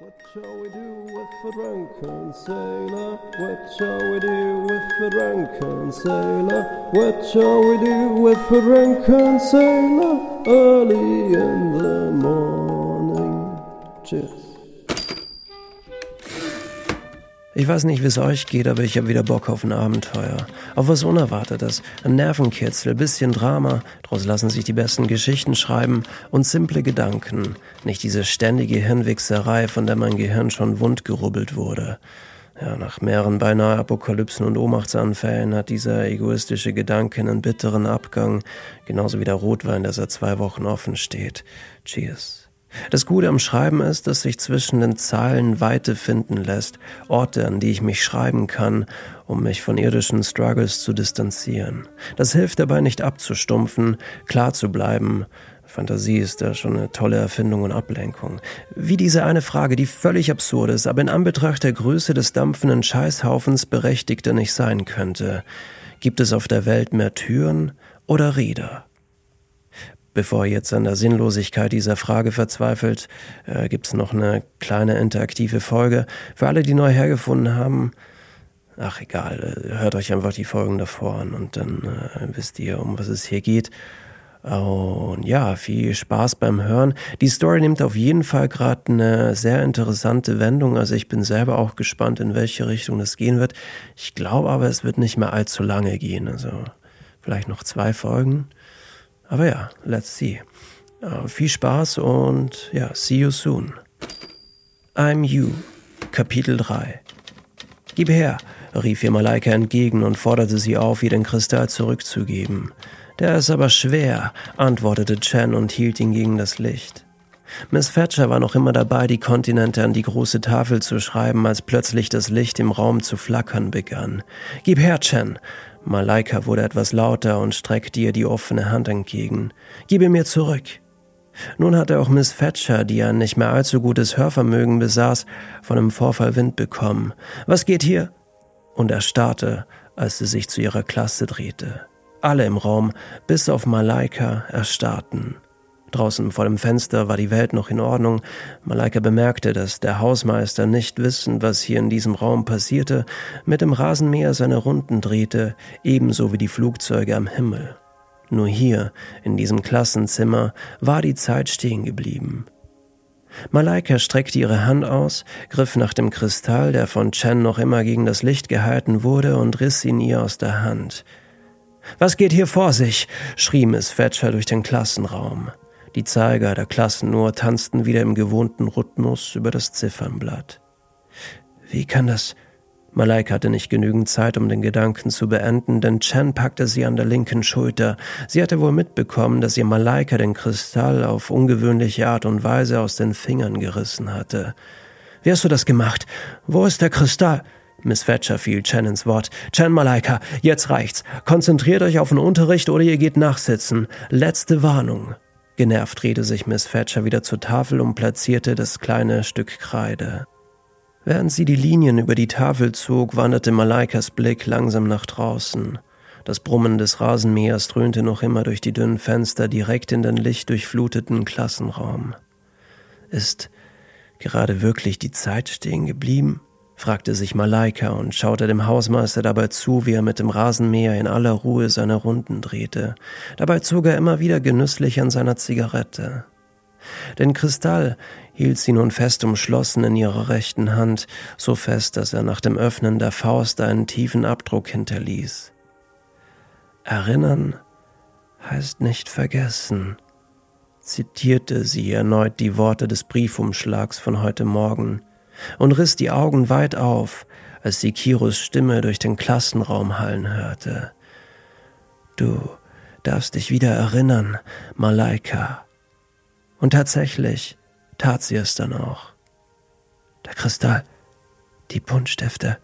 What shall we do with a drunken sailor? What shall we do with a drunken sailor? What shall we do with a drunken sailor? Early in the morning. Cheers. Ich weiß nicht, wie es euch geht, aber ich habe wieder Bock auf ein Abenteuer. Auf was Unerwartetes. Ein Nervenkitzel, bisschen Drama. Daraus lassen sich die besten Geschichten schreiben und simple Gedanken. Nicht diese ständige Hirnwichserei, von der mein Gehirn schon wund gerubbelt wurde. Ja, nach mehreren beinahe Apokalypsen und Ohnmachtsanfällen hat dieser egoistische Gedanke einen bitteren Abgang, genauso wie der Rotwein, der seit zwei Wochen offen steht. Cheers. Das Gute am Schreiben ist, dass sich zwischen den Zeilen Weite finden lässt, Orte, an die ich mich schreiben kann, um mich von irdischen Struggles zu distanzieren. Das hilft dabei nicht abzustumpfen, klar zu bleiben. Fantasie ist da schon eine tolle Erfindung und Ablenkung. Wie diese eine Frage, die völlig absurd ist, aber in Anbetracht der Größe des dampfenden Scheißhaufens berechtigter nicht sein könnte. Gibt es auf der Welt mehr Türen oder Räder? Bevor ihr jetzt an der Sinnlosigkeit dieser Frage verzweifelt, äh, gibt es noch eine kleine interaktive Folge. Für alle, die neu hergefunden haben, ach egal, äh, hört euch einfach die Folgen davor an und dann äh, wisst ihr, um was es hier geht. Und ja, viel Spaß beim Hören. Die Story nimmt auf jeden Fall gerade eine sehr interessante Wendung. Also ich bin selber auch gespannt, in welche Richtung das gehen wird. Ich glaube aber, es wird nicht mehr allzu lange gehen. Also vielleicht noch zwei Folgen. Aber ja, let's see. Uh, viel Spaß und ja, see you soon. I'm You, Kapitel 3. Gib her, rief ihr Malaika entgegen und forderte sie auf, ihr den Kristall zurückzugeben. Der ist aber schwer, antwortete Chen und hielt ihn gegen das Licht. Miss Thatcher war noch immer dabei, die Kontinente an die große Tafel zu schreiben, als plötzlich das Licht im Raum zu flackern begann. Gib her, Chen, Malaika wurde etwas lauter und streckte ihr die offene Hand entgegen. Gib mir zurück. Nun hatte auch Miss Thatcher, die ein nicht mehr allzu gutes Hörvermögen besaß, von dem Vorfall Wind bekommen. Was geht hier? Und er starrte, als sie sich zu ihrer Klasse drehte. Alle im Raum, bis auf Malaika, erstarrten. Draußen vor dem Fenster war die Welt noch in Ordnung. Malaika bemerkte, dass der Hausmeister nicht wissend, was hier in diesem Raum passierte, mit dem Rasenmäher seine Runden drehte, ebenso wie die Flugzeuge am Himmel. Nur hier, in diesem Klassenzimmer, war die Zeit stehen geblieben. Malaika streckte ihre Hand aus, griff nach dem Kristall, der von Chen noch immer gegen das Licht gehalten wurde, und riss ihn ihr aus der Hand. Was geht hier vor sich? schrie Miss Thatcher durch den Klassenraum. Die Zeiger der Klassenuhr tanzten wieder im gewohnten Rhythmus über das Ziffernblatt. Wie kann das? Malaika hatte nicht genügend Zeit, um den Gedanken zu beenden, denn Chen packte sie an der linken Schulter. Sie hatte wohl mitbekommen, dass ihr Malaika den Kristall auf ungewöhnliche Art und Weise aus den Fingern gerissen hatte. Wie hast du das gemacht? Wo ist der Kristall? Miss Thatcher fiel Chen ins Wort. Chen Malaika, jetzt reicht's. Konzentriert euch auf den Unterricht oder ihr geht nachsitzen. Letzte Warnung. Genervt drehte sich Miss Thatcher wieder zur Tafel und platzierte das kleine Stück Kreide. Während sie die Linien über die Tafel zog, wanderte Malaikas Blick langsam nach draußen. Das Brummen des Rasenmähers dröhnte noch immer durch die dünnen Fenster direkt in den lichtdurchfluteten Klassenraum. Ist gerade wirklich die Zeit stehen geblieben? Fragte sich Malaika und schaute dem Hausmeister dabei zu, wie er mit dem Rasenmäher in aller Ruhe seine Runden drehte. Dabei zog er immer wieder genüsslich an seiner Zigarette. Den Kristall hielt sie nun fest umschlossen in ihrer rechten Hand, so fest, dass er nach dem Öffnen der Faust einen tiefen Abdruck hinterließ. Erinnern heißt nicht vergessen, zitierte sie erneut die Worte des Briefumschlags von heute Morgen und riss die Augen weit auf, als sie Kiros Stimme durch den Klassenraum hallen hörte. Du darfst dich wieder erinnern, Malaika. Und tatsächlich tat sie es dann auch. Der Kristall, die Buntstifte,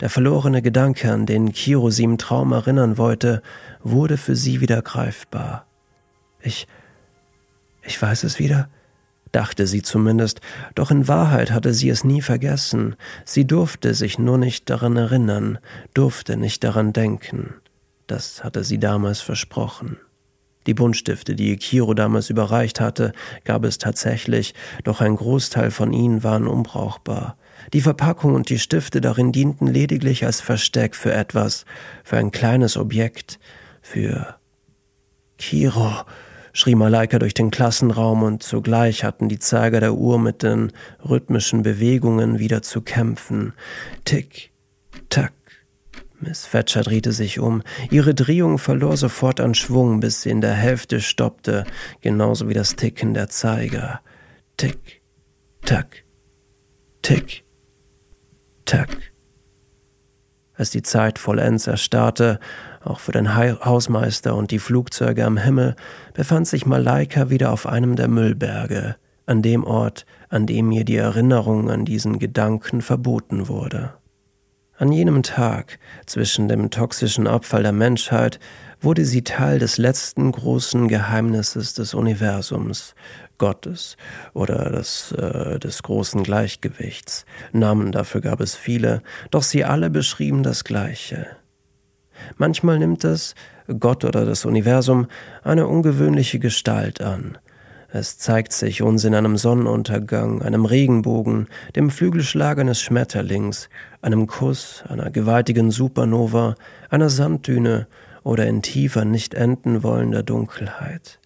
der verlorene Gedanke, an den Kiro sie im Traum erinnern wollte, wurde für sie wieder greifbar. Ich, ich weiß es wieder, dachte sie zumindest, doch in Wahrheit hatte sie es nie vergessen, sie durfte sich nur nicht daran erinnern, durfte nicht daran denken. Das hatte sie damals versprochen. Die Buntstifte, die Kiro damals überreicht hatte, gab es tatsächlich, doch ein Großteil von ihnen waren unbrauchbar. Die Verpackung und die Stifte darin dienten lediglich als Versteck für etwas, für ein kleines Objekt, für Kiro, schrie Malaika durch den Klassenraum und zugleich hatten die Zeiger der Uhr mit den rhythmischen Bewegungen wieder zu kämpfen. Tick, tack. Miss Thatcher drehte sich um. Ihre Drehung verlor sofort an Schwung, bis sie in der Hälfte stoppte, genauso wie das Ticken der Zeiger. Tick, tack, tick, tack. Als die Zeit vollends erstarrte, auch für den Hausmeister und die Flugzeuge am Himmel, befand sich Malaika wieder auf einem der Müllberge, an dem Ort, an dem mir die Erinnerung an diesen Gedanken verboten wurde. An jenem Tag, zwischen dem toxischen Abfall der Menschheit, wurde sie Teil des letzten großen Geheimnisses des Universums, Gottes oder des, äh, des großen Gleichgewichts. Namen dafür gab es viele, doch sie alle beschrieben das Gleiche. Manchmal nimmt es, Gott oder das Universum, eine ungewöhnliche Gestalt an. Es zeigt sich uns in einem Sonnenuntergang, einem Regenbogen, dem Flügelschlag eines Schmetterlings, einem Kuss, einer gewaltigen Supernova, einer Sanddüne oder in tiefer, nicht enden wollender Dunkelheit.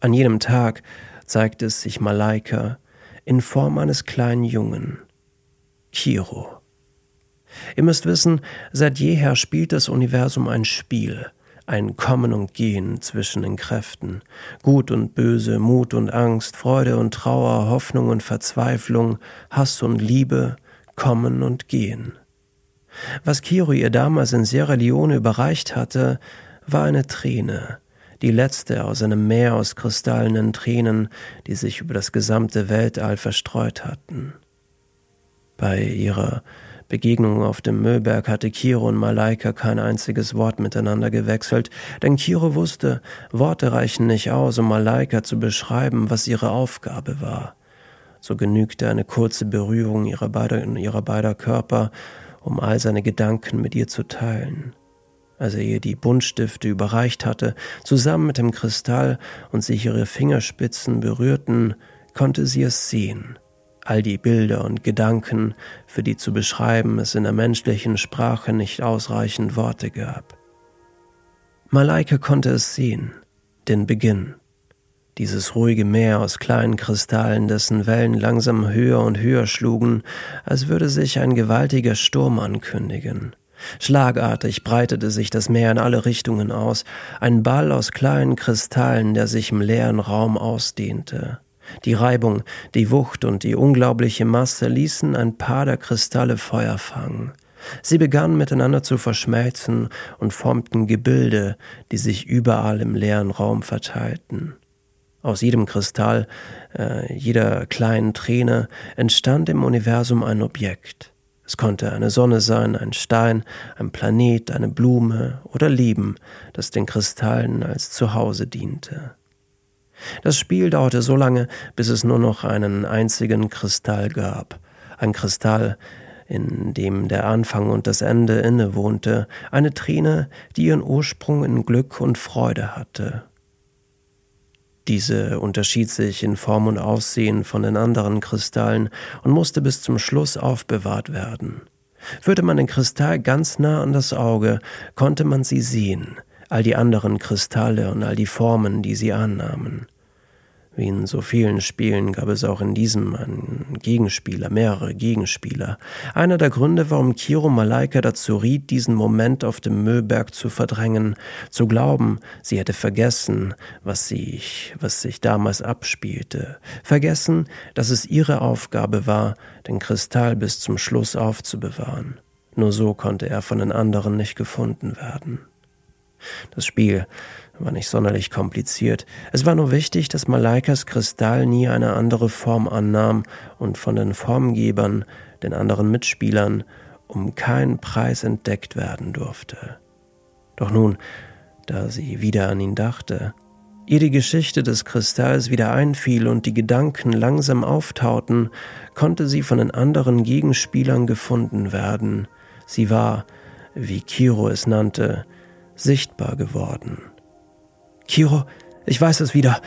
An jenem Tag zeigt es sich Malaika in Form eines kleinen Jungen, Kiro. Ihr müsst wissen, seit jeher spielt das Universum ein Spiel, ein Kommen und Gehen zwischen den Kräften, Gut und Böse, Mut und Angst, Freude und Trauer, Hoffnung und Verzweiflung, Hass und Liebe, Kommen und Gehen. Was Kiro ihr damals in Sierra Leone überreicht hatte, war eine Träne, die letzte aus einem Meer aus kristallenen Tränen, die sich über das gesamte Weltall verstreut hatten. Bei ihrer Begegnung auf dem Müllberg hatte Kiro und Malaika kein einziges Wort miteinander gewechselt, denn Kiro wusste, Worte reichen nicht aus, um Malaika zu beschreiben, was ihre Aufgabe war. So genügte eine kurze Berührung ihrer beider, ihrer beider Körper, um all seine Gedanken mit ihr zu teilen als er ihr die Buntstifte überreicht hatte, zusammen mit dem Kristall und sich ihre Fingerspitzen berührten, konnte sie es sehen. All die Bilder und Gedanken, für die zu beschreiben es in der menschlichen Sprache nicht ausreichend Worte gab. Malaika konnte es sehen, den Beginn. Dieses ruhige Meer aus kleinen Kristallen, dessen Wellen langsam höher und höher schlugen, als würde sich ein gewaltiger Sturm ankündigen. Schlagartig breitete sich das Meer in alle Richtungen aus, ein Ball aus kleinen Kristallen, der sich im leeren Raum ausdehnte. Die Reibung, die Wucht und die unglaubliche Masse ließen ein paar der Kristalle Feuer fangen. Sie begannen miteinander zu verschmelzen und formten Gebilde, die sich überall im leeren Raum verteilten. Aus jedem Kristall, äh, jeder kleinen Träne entstand im Universum ein Objekt. Es konnte eine Sonne sein, ein Stein, ein Planet, eine Blume oder Leben, das den Kristallen als Zuhause diente. Das Spiel dauerte so lange, bis es nur noch einen einzigen Kristall gab. Ein Kristall, in dem der Anfang und das Ende innewohnte, eine Träne, die ihren Ursprung in Glück und Freude hatte. Diese unterschied sich in Form und Aussehen von den anderen Kristallen und musste bis zum Schluss aufbewahrt werden. Führte man den Kristall ganz nah an das Auge, konnte man sie sehen, all die anderen Kristalle und all die Formen, die sie annahmen. Wie in so vielen Spielen gab es auch in diesem einen Gegenspieler, mehrere Gegenspieler. Einer der Gründe, warum Kiro Malaika dazu riet, diesen Moment auf dem Müllberg zu verdrängen, zu glauben, sie hätte vergessen, was sich, was sich damals abspielte, vergessen, dass es ihre Aufgabe war, den Kristall bis zum Schluss aufzubewahren. Nur so konnte er von den anderen nicht gefunden werden. Das Spiel war nicht sonderlich kompliziert. Es war nur wichtig, dass Malaikas Kristall nie eine andere Form annahm und von den Formgebern, den anderen Mitspielern, um keinen Preis entdeckt werden durfte. Doch nun, da sie wieder an ihn dachte, ihr die Geschichte des Kristalls wieder einfiel und die Gedanken langsam auftauten, konnte sie von den anderen Gegenspielern gefunden werden. Sie war, wie Kiro es nannte, sichtbar geworden. Kiro, Ich weiß es wieder.